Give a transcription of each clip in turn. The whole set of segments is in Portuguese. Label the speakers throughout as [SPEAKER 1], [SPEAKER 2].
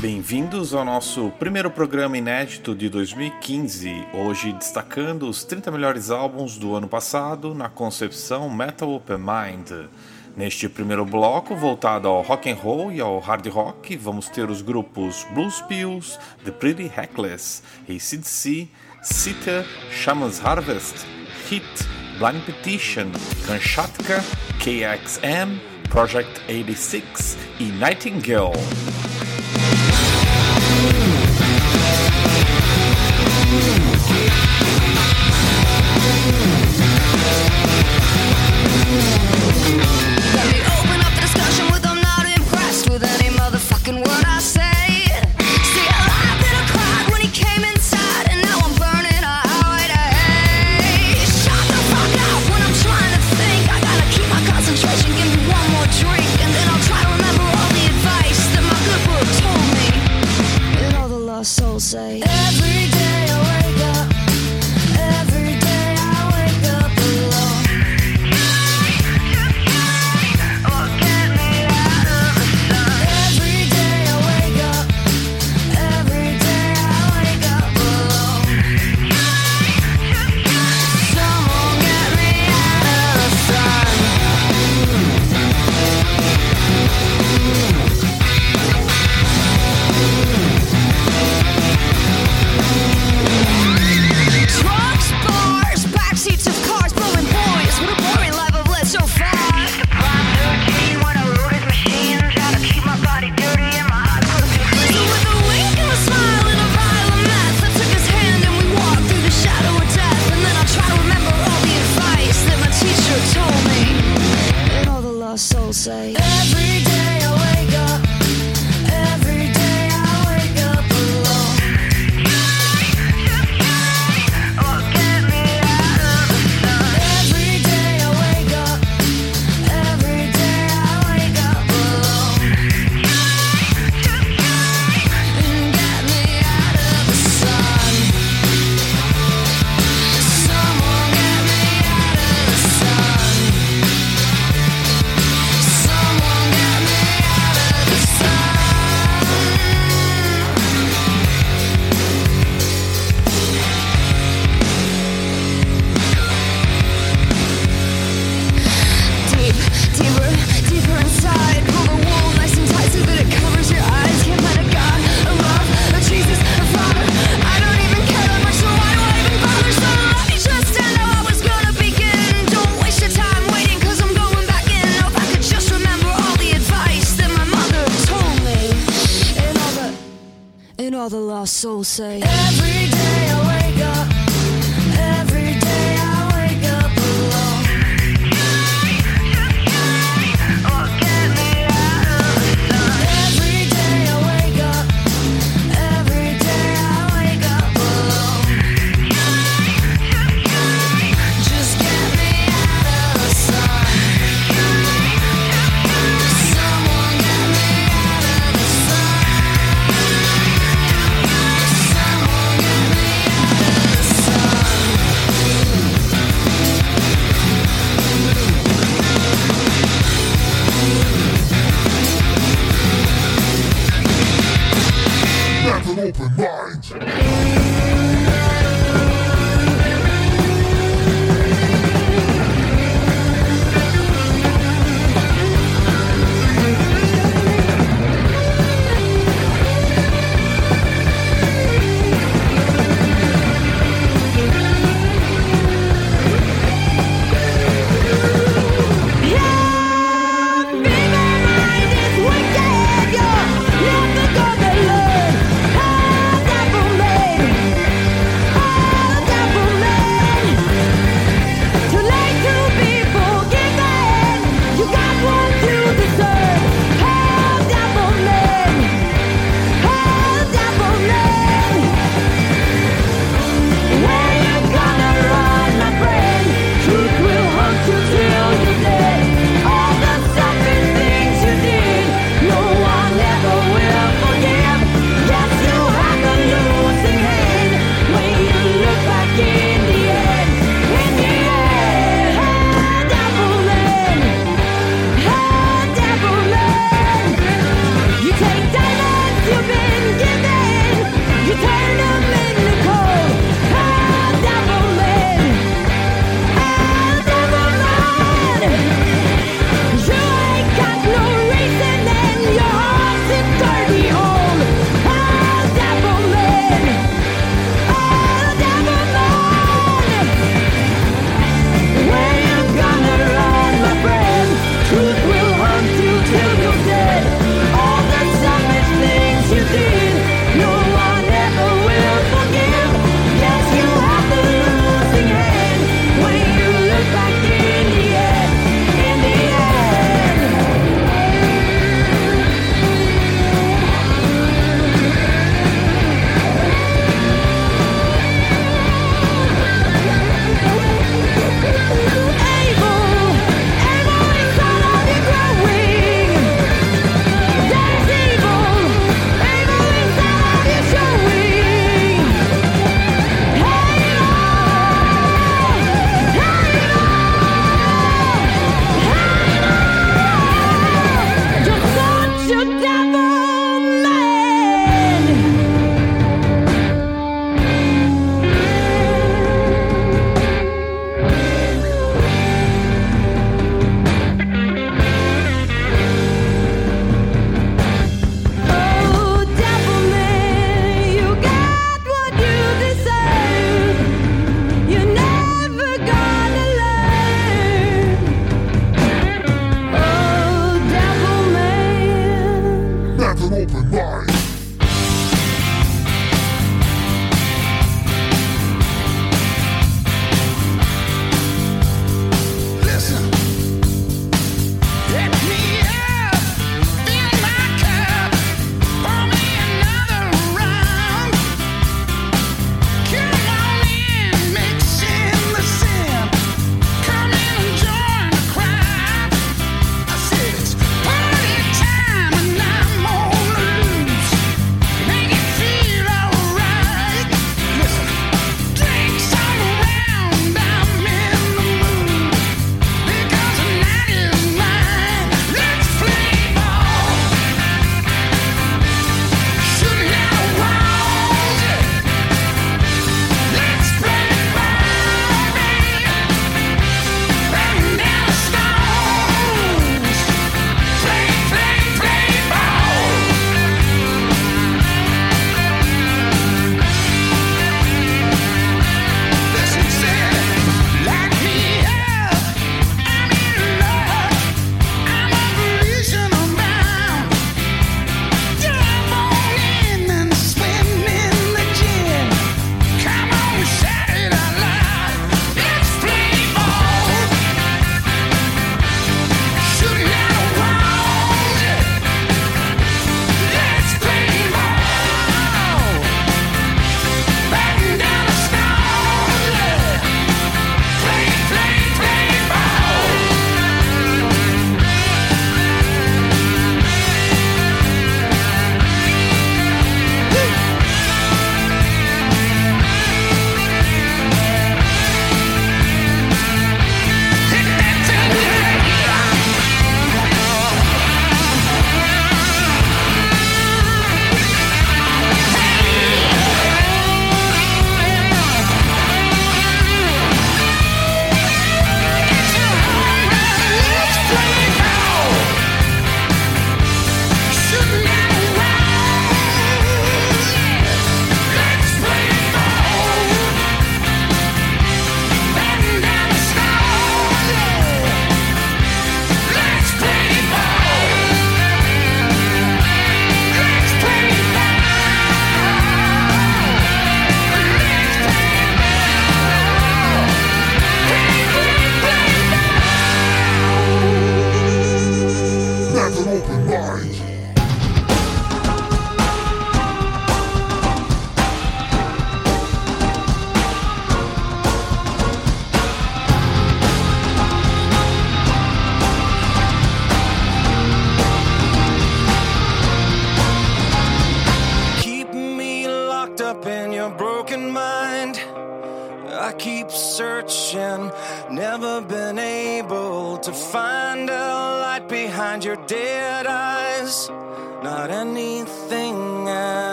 [SPEAKER 1] Bem-vindos ao nosso primeiro programa inédito de 2015, hoje destacando os 30 melhores álbuns do ano passado na concepção Metal Open Mind. Neste primeiro bloco, voltado ao rock and roll e ao hard rock, vamos ter os grupos Blues Pills, The Pretty Heckless, ACDC, Sita, Shaman's Harvest, Hit, Blind Petition, Kamchatka, KXM, Project 86 e Nightingale.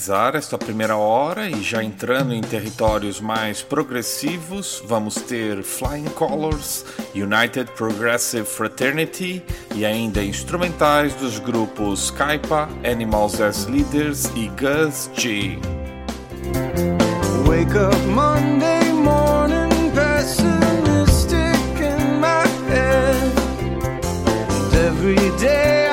[SPEAKER 2] finalizar esta primeira hora e já entrando em territórios mais progressivos, vamos ter Flying Colors, United Progressive Fraternity e ainda instrumentais dos grupos Kaipa, Animals as Leaders e Gus G.
[SPEAKER 3] Wake up Monday morning pessimistic in my head. And every day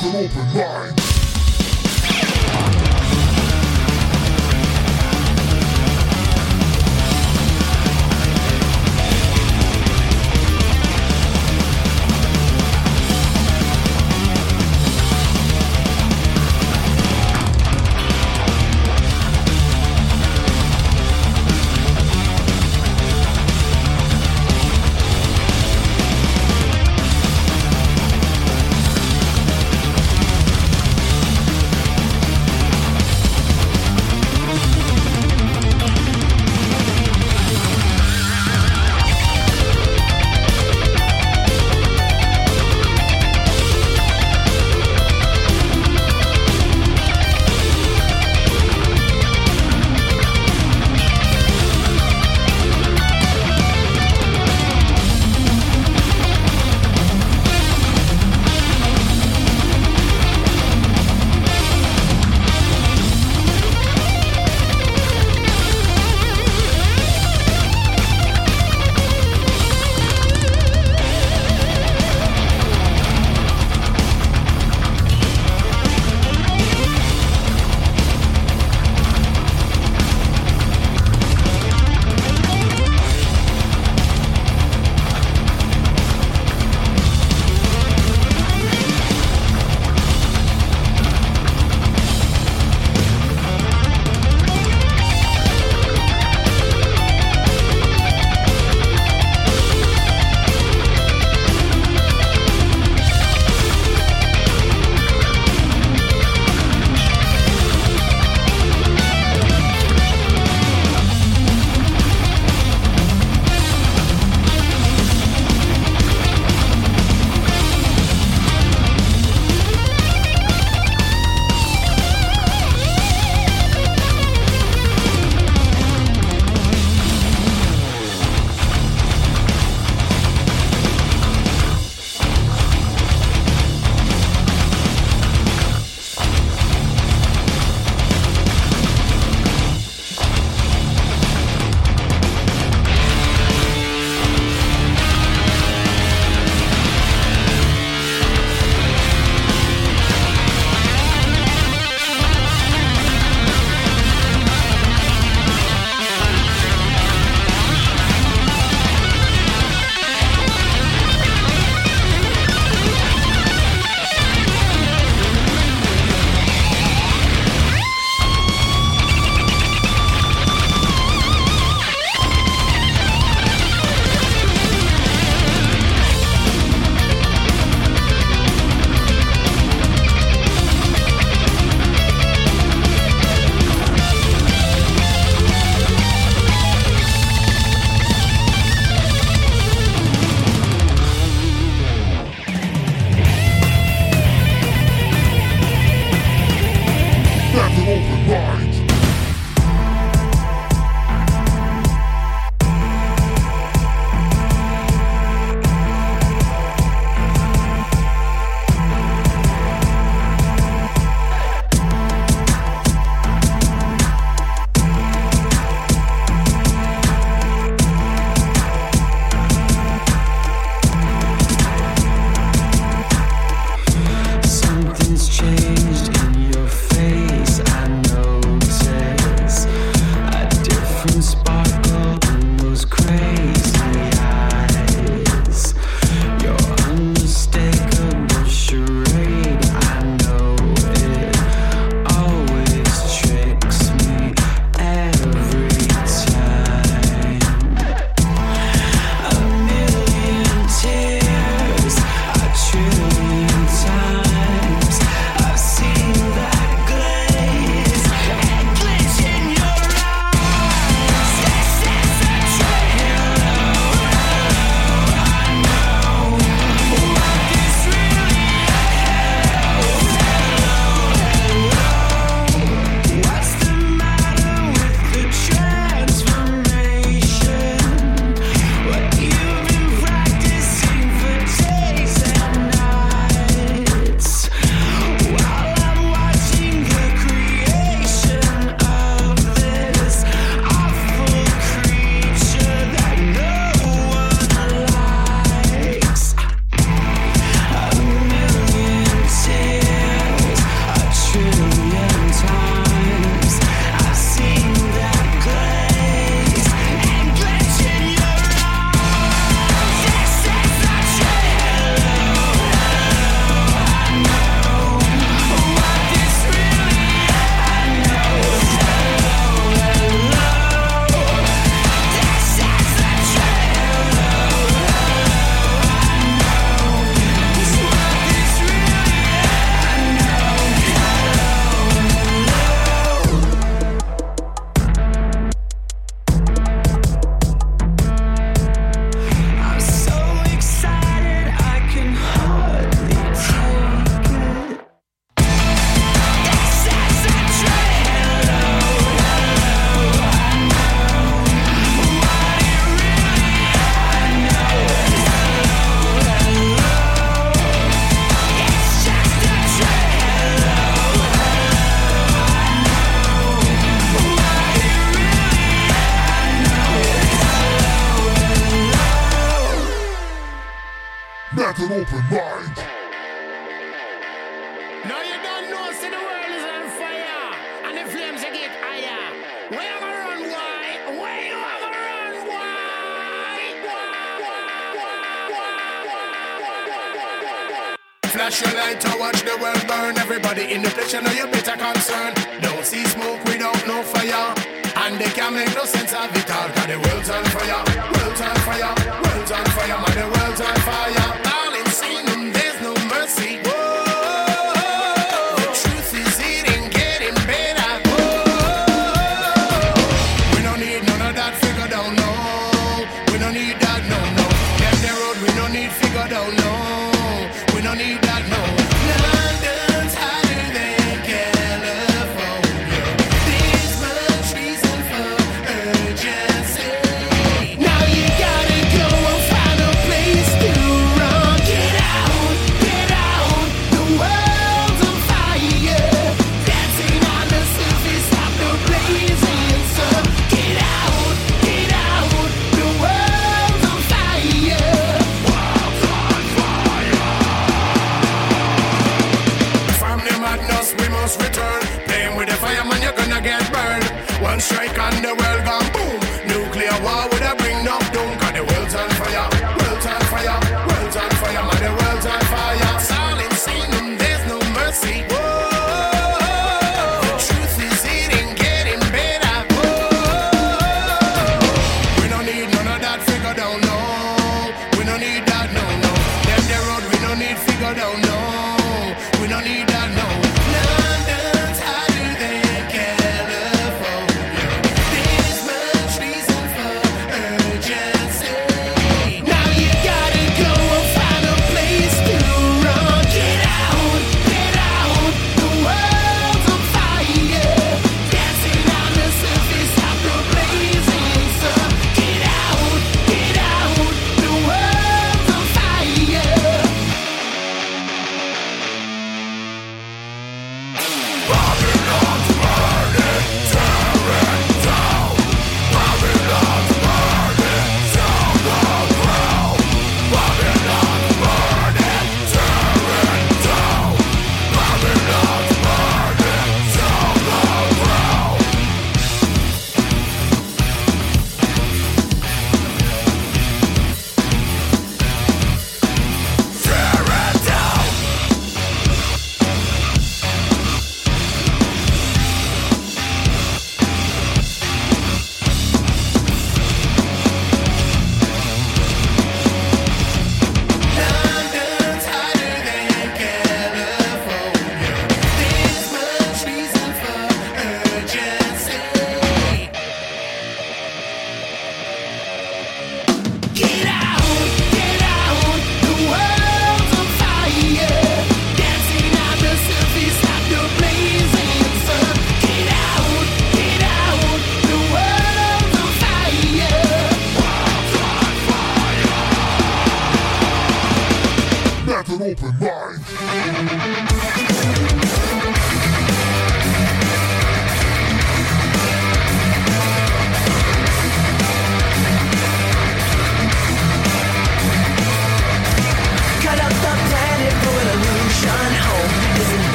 [SPEAKER 3] Have
[SPEAKER 4] an open mind.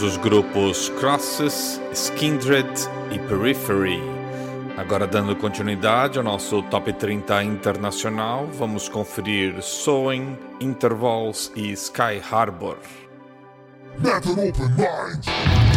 [SPEAKER 2] ouvimos os grupos Crosses, Skindred e Periphery. Agora, dando continuidade ao nosso Top 30 internacional, vamos conferir Sewing, Intervals e Sky Harbor.
[SPEAKER 3] Open mind!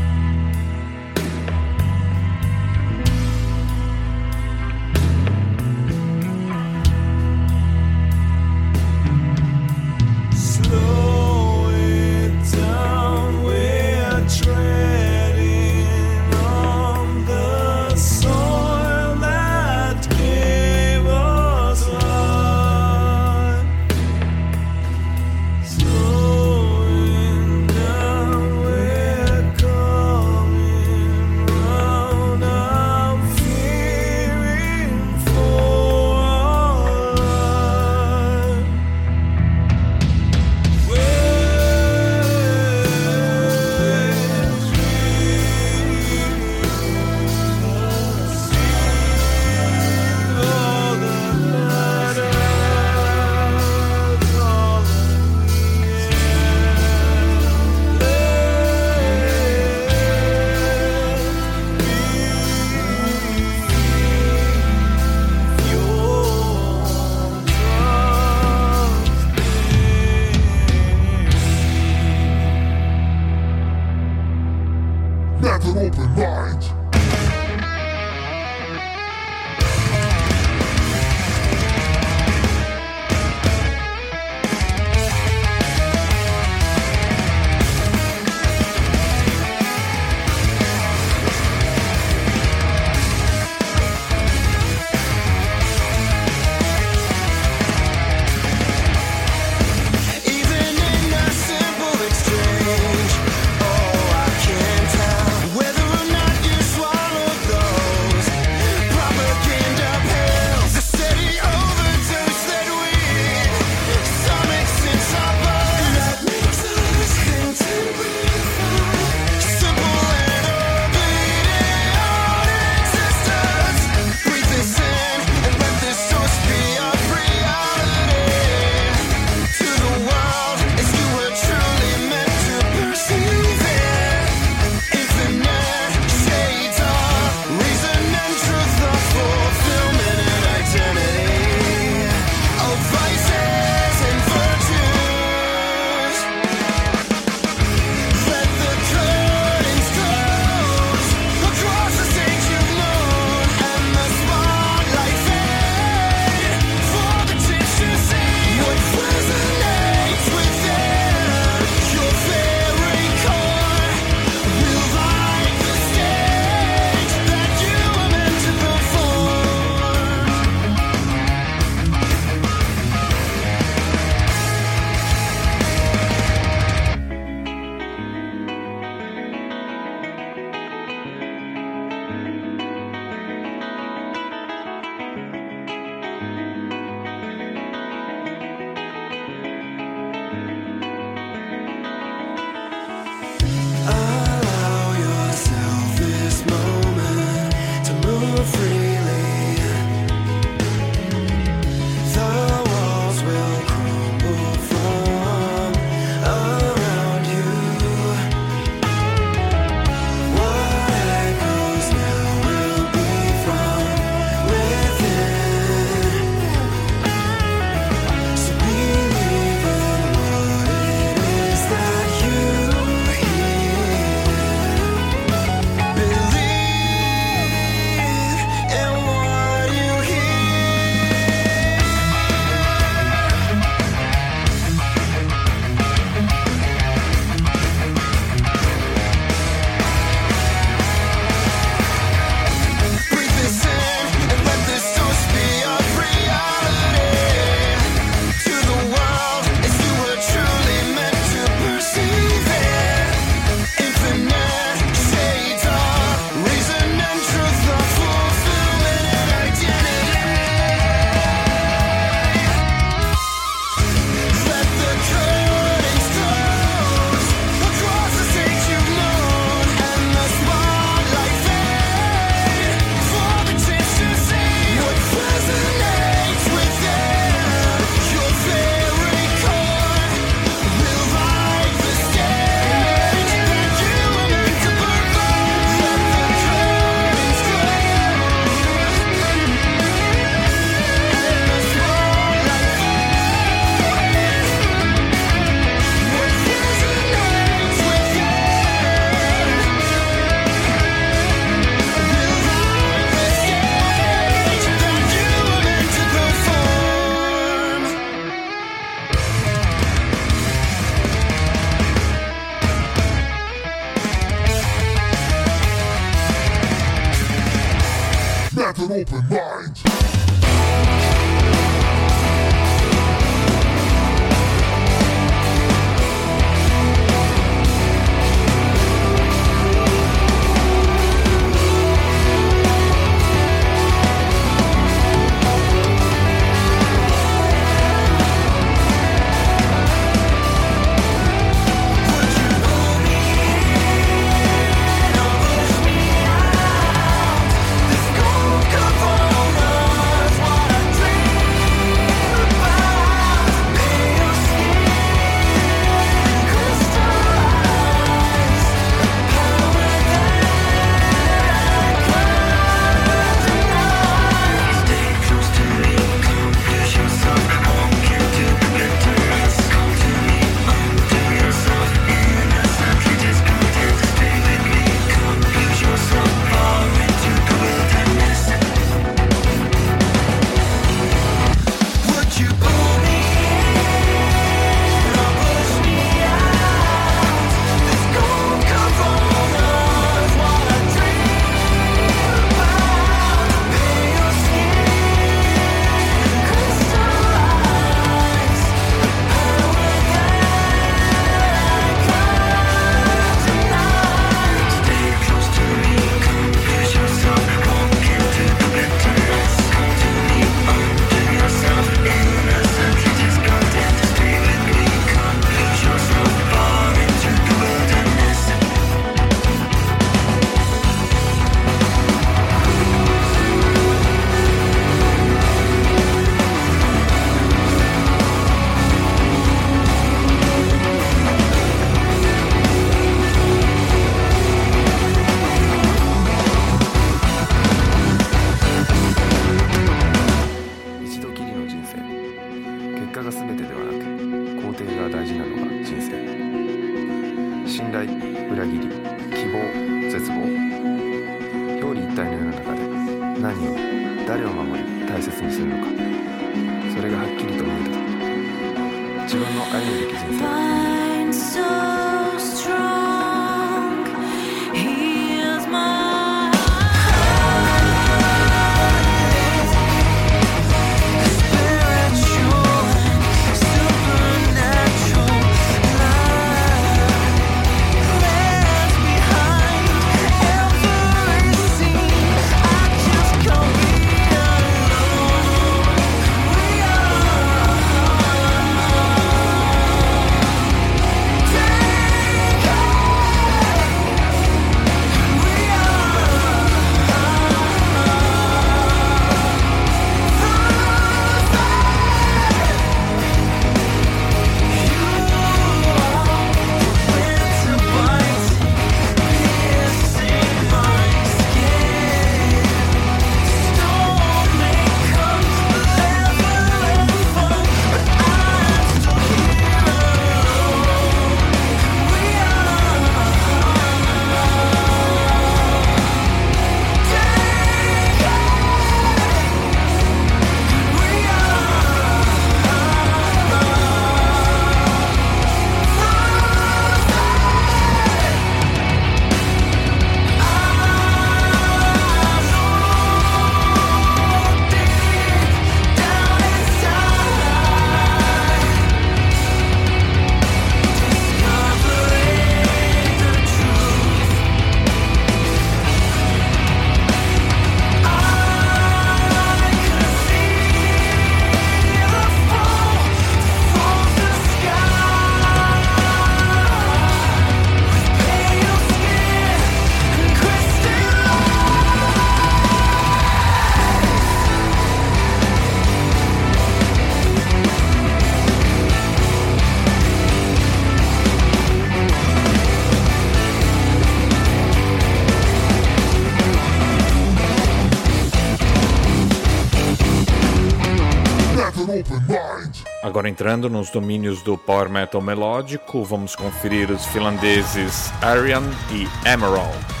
[SPEAKER 3] entrando nos domínios do power metal melódico, vamos conferir os finlandeses Arian e Emerald.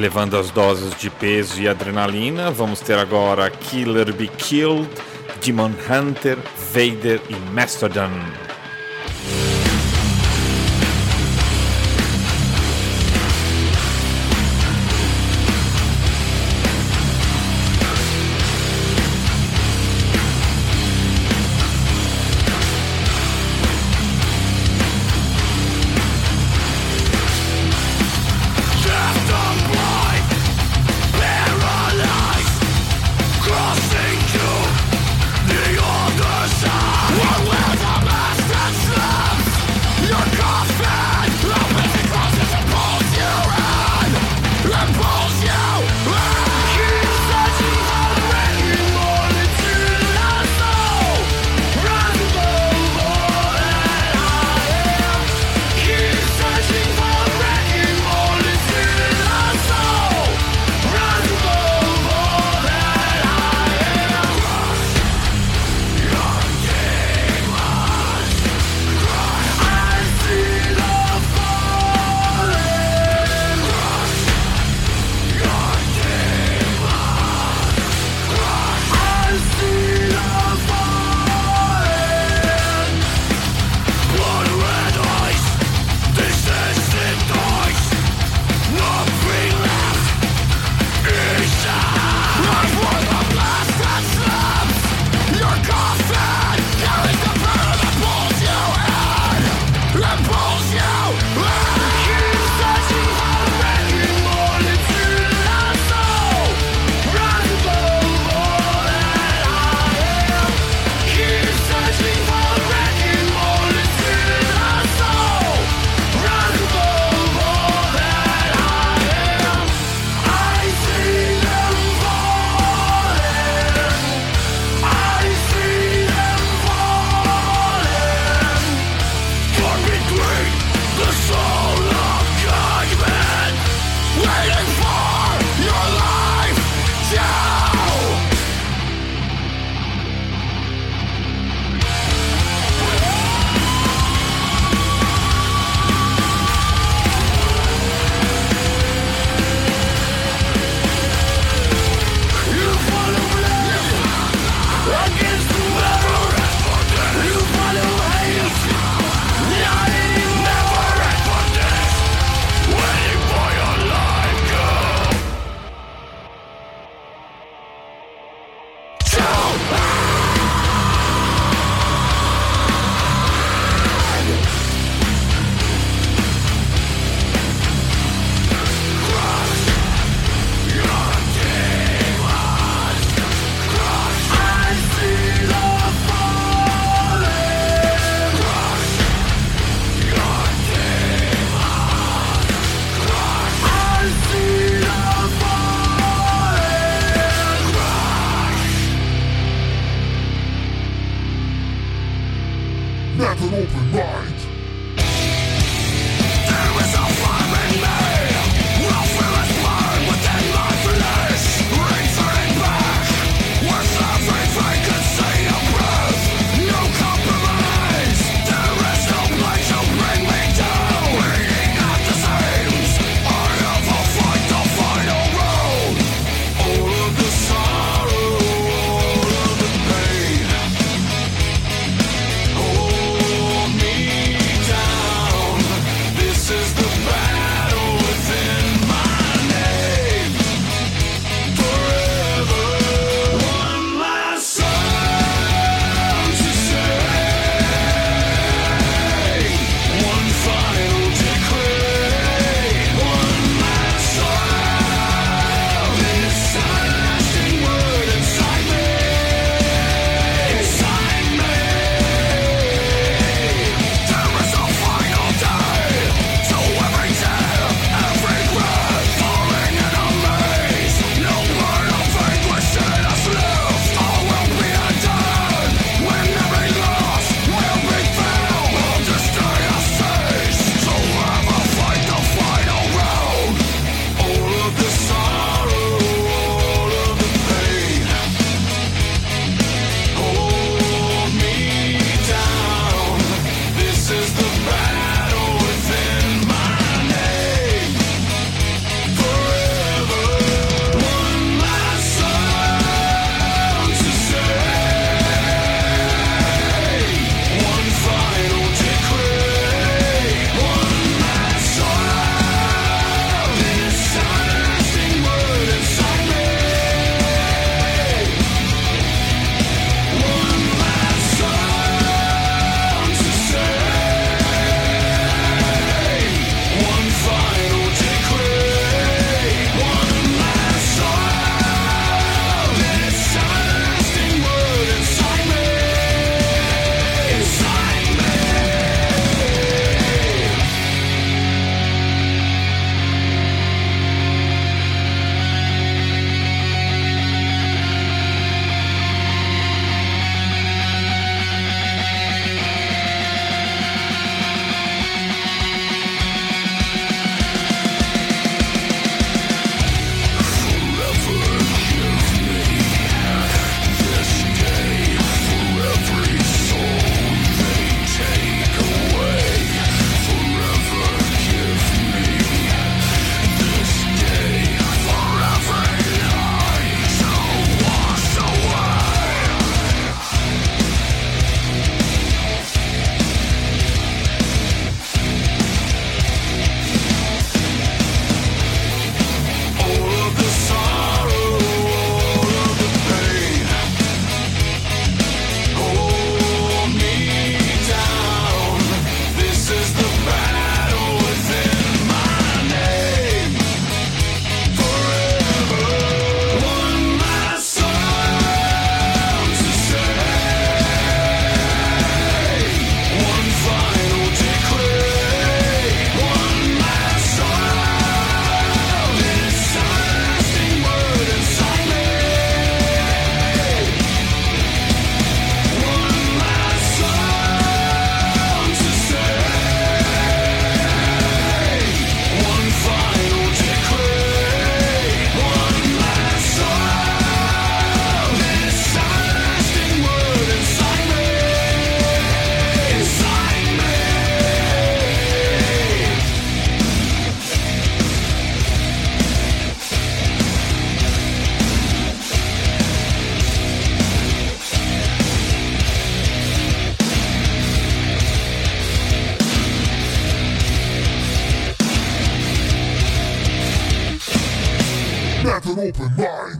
[SPEAKER 2] Elevando as doses de peso e adrenalina, vamos ter agora Killer Be Killed, Demon Hunter, Vader e Mastodon.
[SPEAKER 4] Open mind.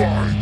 [SPEAKER 4] An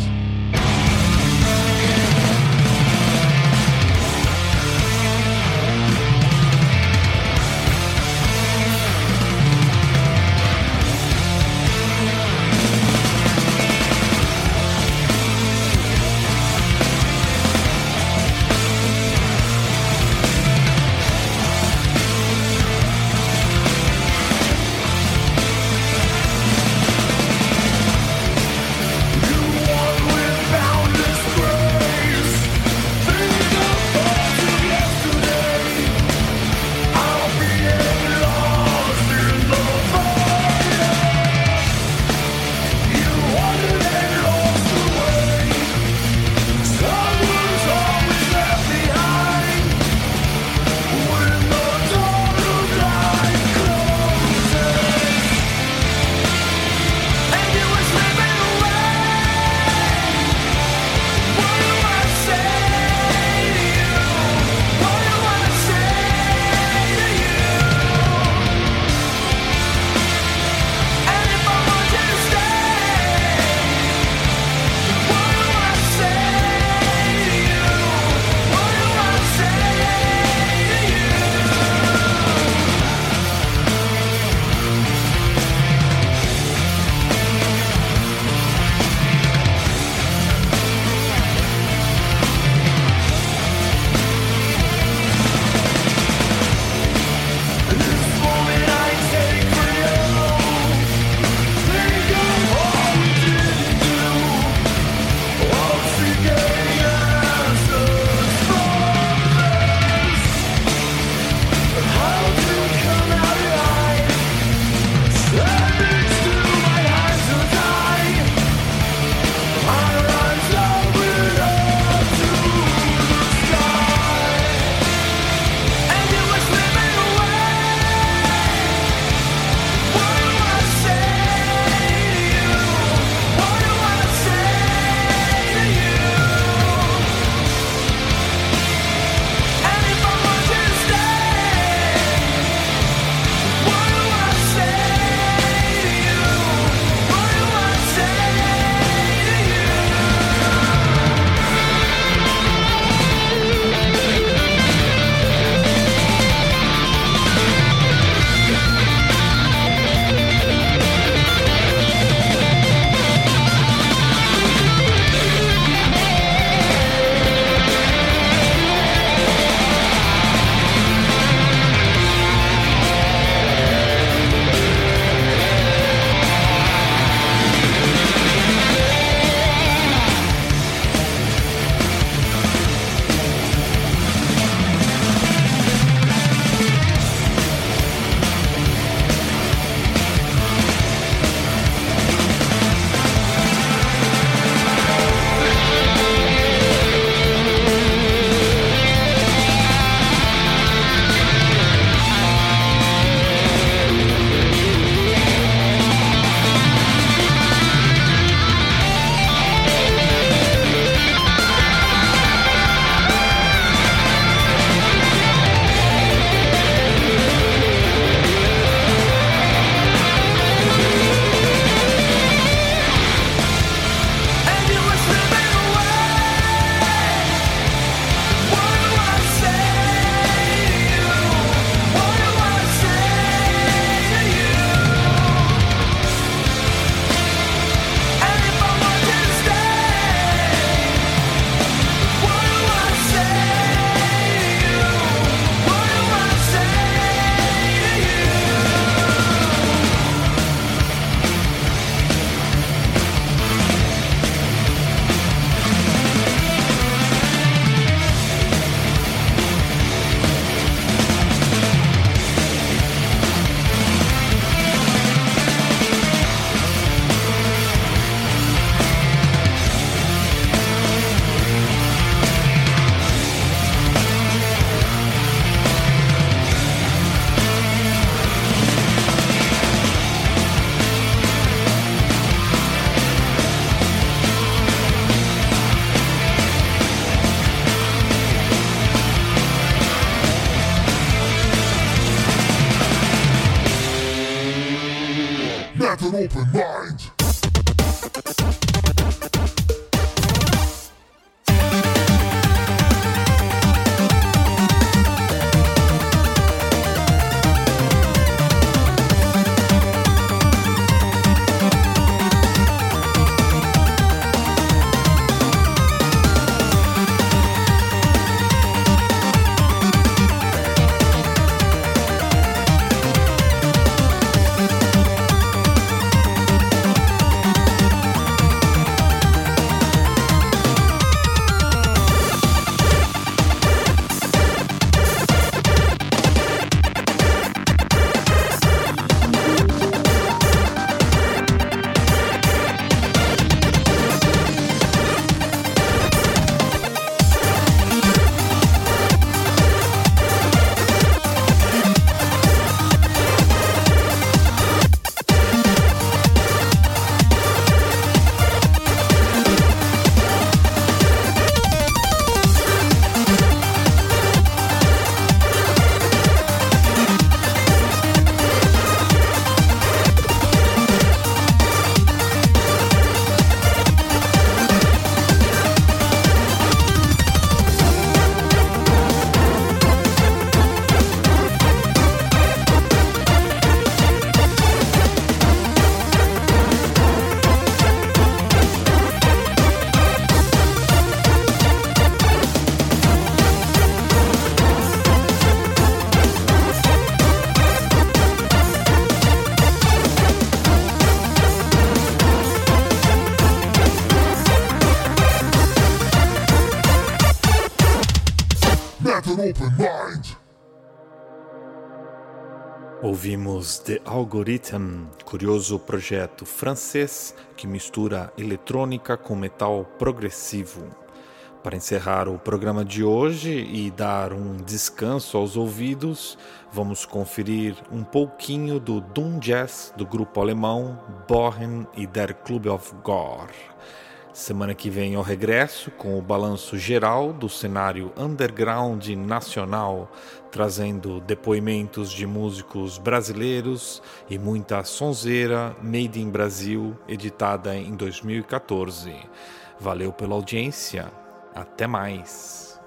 [SPEAKER 2] Ouvimos The Algorithm, curioso projeto francês que mistura eletrônica com metal progressivo. Para encerrar o programa de hoje e dar um descanso aos ouvidos, vamos conferir um pouquinho do Doom Jazz do grupo alemão Bohem e Der Club of Gore. Semana que vem eu regresso com o balanço geral do cenário underground nacional, trazendo depoimentos de músicos brasileiros e muita sonzeira made in Brasil, editada em 2014. Valeu pela audiência, até mais!